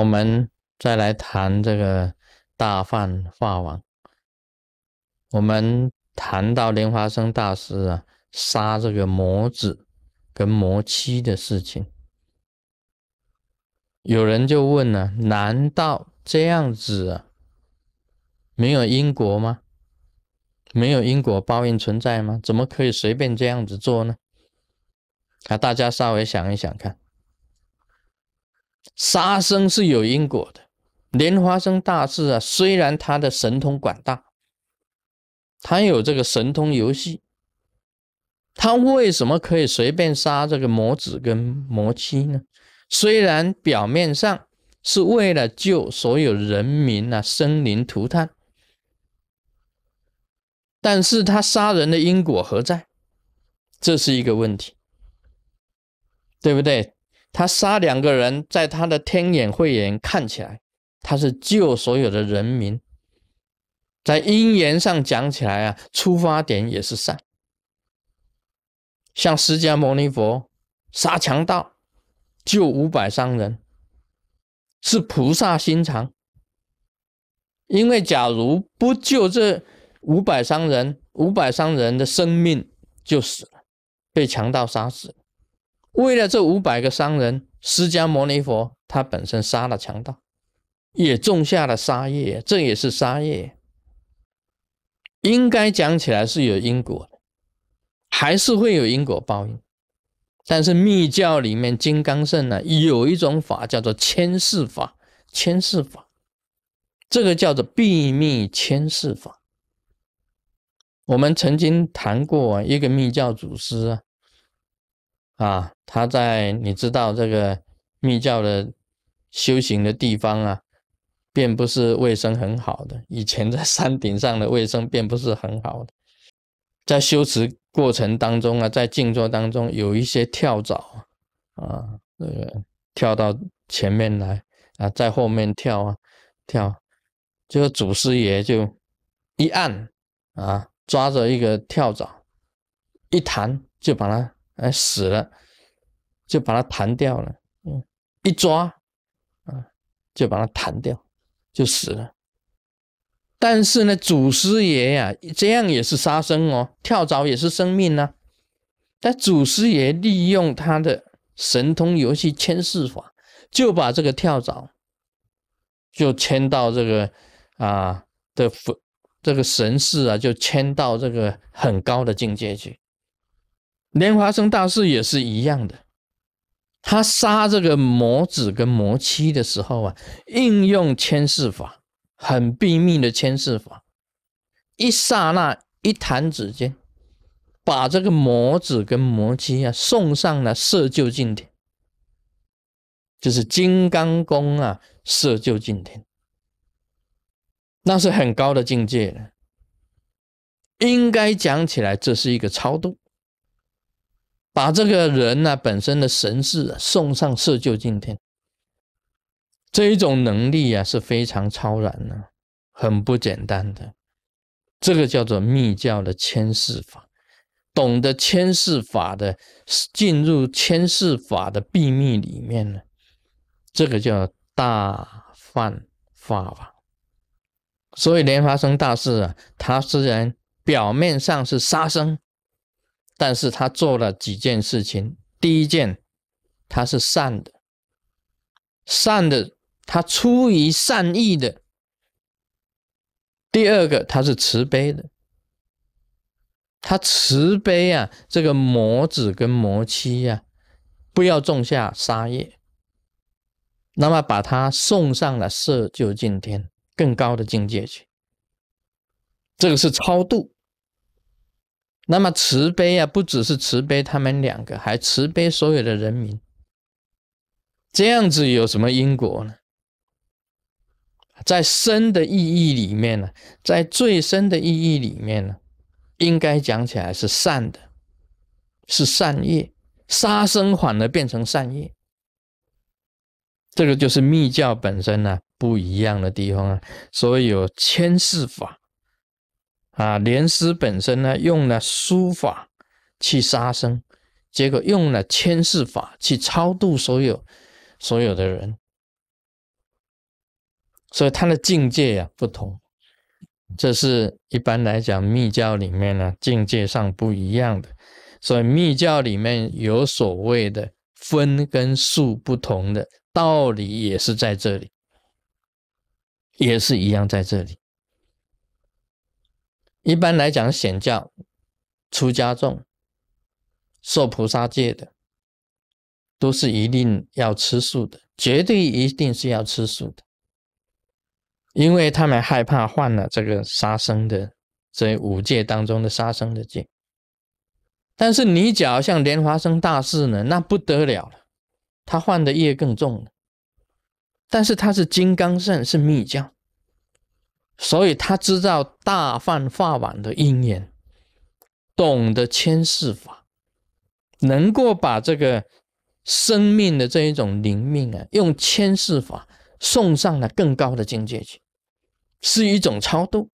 我们再来谈这个大梵法王。我们谈到莲花生大师啊，杀这个魔子跟魔妻的事情，有人就问了：难道这样子啊，没有因果吗？没有因果报应存在吗？怎么可以随便这样子做呢？啊，大家稍微想一想看，杀生是有因果的。莲花生大师啊，虽然他的神通广大，他有这个神通游戏，他为什么可以随便杀这个魔子跟魔妻呢？虽然表面上是为了救所有人民啊，生灵涂炭。但是他杀人的因果何在？这是一个问题，对不对？他杀两个人，在他的天眼慧眼看起来，他是救所有的人民，在因缘上讲起来啊，出发点也是善。像释迦牟尼佛杀强盗，救五百商人，是菩萨心肠。因为假如不救这。五百商人，五百商人的生命就死了，被强盗杀死。为了这五百个商人，释迦牟尼佛他本身杀了强盗，也种下了杀业，这也是杀业。应该讲起来是有因果的，还是会有因果报应。但是密教里面金刚圣呢，有一种法叫做牵世法，牵世法，这个叫做秘密牵世法。我们曾经谈过一个密教祖师啊，啊，他在你知道这个密教的修行的地方啊，并不是卫生很好的。以前在山顶上的卫生并不是很好的，在修持过程当中啊，在静坐当中有一些跳蚤啊，这个跳到前面来啊，在后面跳啊跳，这个祖师爷就一按啊。抓着一个跳蚤，一弹就把它哎死了，就把它弹掉了。嗯，一抓啊，就把它弹掉，就死了。但是呢，祖师爷呀，这样也是杀生哦，跳蚤也是生命呢。但祖师爷利用他的神通游戏牵世法，就把这个跳蚤就牵到这个啊的佛。这个神识啊，就迁到这个很高的境界去。莲花生大师也是一样的，他杀这个魔子跟魔妻的时候啊，应用牵世法，很秘密的牵世法，一刹那一弹指间，把这个魔子跟魔妻啊送上了色究净天，就是金刚功啊，色究净天。那是很高的境界了，应该讲起来，这是一个超度，把这个人呢本身的神识送上色究竟天，这一种能力啊是非常超然的，很不简单的。这个叫做密教的牵世法，懂得牵世法的，进入牵世法的秘密里面呢，这个叫大梵法法。所以莲花生大师啊，他虽然表面上是杀生，但是他做了几件事情。第一件，他是善的，善的，他出于善意的。第二个，他是慈悲的，他慈悲啊，这个魔子跟魔妻呀，不要种下杀业，那么把他送上了色究竟天。更高的境界去，这个是超度。那么慈悲啊，不只是慈悲他们两个，还慈悲所有的人民。这样子有什么因果呢？在深的意义里面呢，在最深的意义里面呢，应该讲起来是善的，是善业，杀生反而变成善业。这个就是密教本身呢。不一样的地方啊，所以有千世法啊。莲师本身呢，用了书法去杀生，结果用了牵世法去超度所有所有的人。所以它的境界呀不同。这是一般来讲密教里面呢境界上不一样的，所以密教里面有所谓的分跟数不同的道理，也是在这里，也是一样在这里。一般来讲显教、出家众、受菩萨戒的，都是一定要吃素的，绝对一定是要吃素的。因为他们害怕犯了这个杀生的这五戒当中的杀生的戒，但是你假如像莲花生大士呢，那不得了了，他犯的业更重了。但是他是金刚圣，是密教，所以他知道大犯法网的因缘，懂得千世法，能够把这个生命的这一种灵命啊，用千世法。送上了更高的境界去，是一种超度。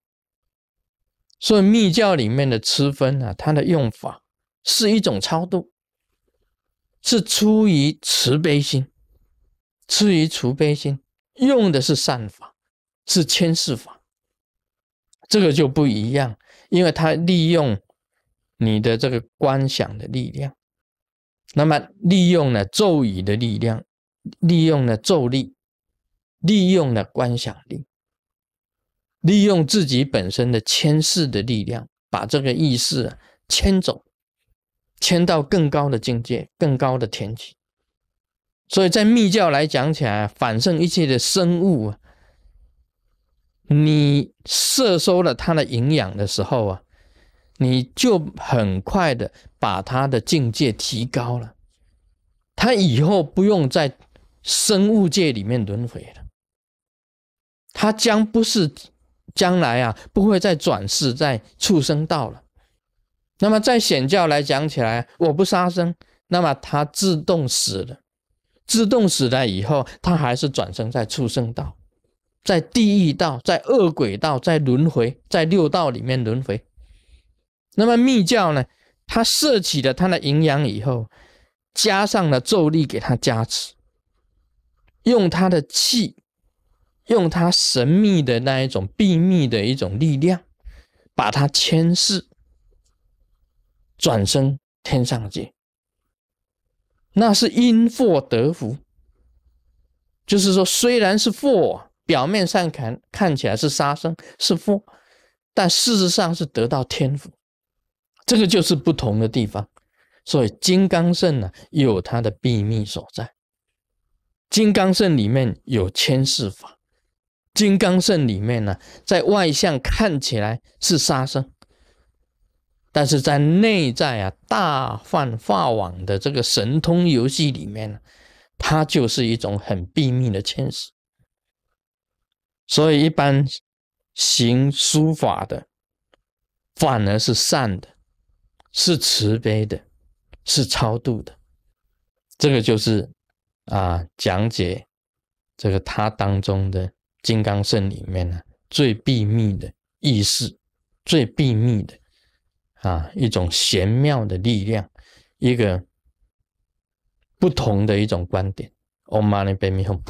所以密教里面的吃分啊，它的用法是一种超度，是出于慈悲心，出于慈悲心，用的是善法，是千世法。这个就不一样，因为它利用你的这个观想的力量，那么利用了咒语的力量，利用了咒力。利用了观想力，利用自己本身的牵世的力量，把这个意识牵走，牵到更高的境界、更高的天际。所以在密教来讲起来，反胜一切的生物啊，你摄收了它的营养的时候啊，你就很快的把它的境界提高了，它以后不用在生物界里面轮回了。他将不是将来啊，不会再转世在畜生道了。那么在显教来讲起来，我不杀生，那么他自动死了，自动死了以后，他还是转生在畜生道，在地狱道，在恶鬼道，在轮回，在六道里面轮回。那么密教呢，他摄取了他的营养以后，加上了咒力给他加持，用他的气。用他神秘的那一种秘密的一种力量，把它牵制转生天上界，那是因祸得福。就是说，虽然是祸，表面上看看起来是杀生是祸，但事实上是得到天福。这个就是不同的地方。所以金刚圣呢，有它的秘密所在。金刚圣里面有千世法。金刚圣里面呢，在外向看起来是杀生，但是在内在啊，大放法网的这个神通游戏里面呢，它就是一种很秘密的牵使。所以一般行书法的，反而是善的，是慈悲的，是超度的。这个就是啊，讲解这个它当中的。金刚圣里面呢，最秘密的意识，最秘密的啊，一种玄妙的力量，一个不同的一种观点。Om Mani Padme Hum。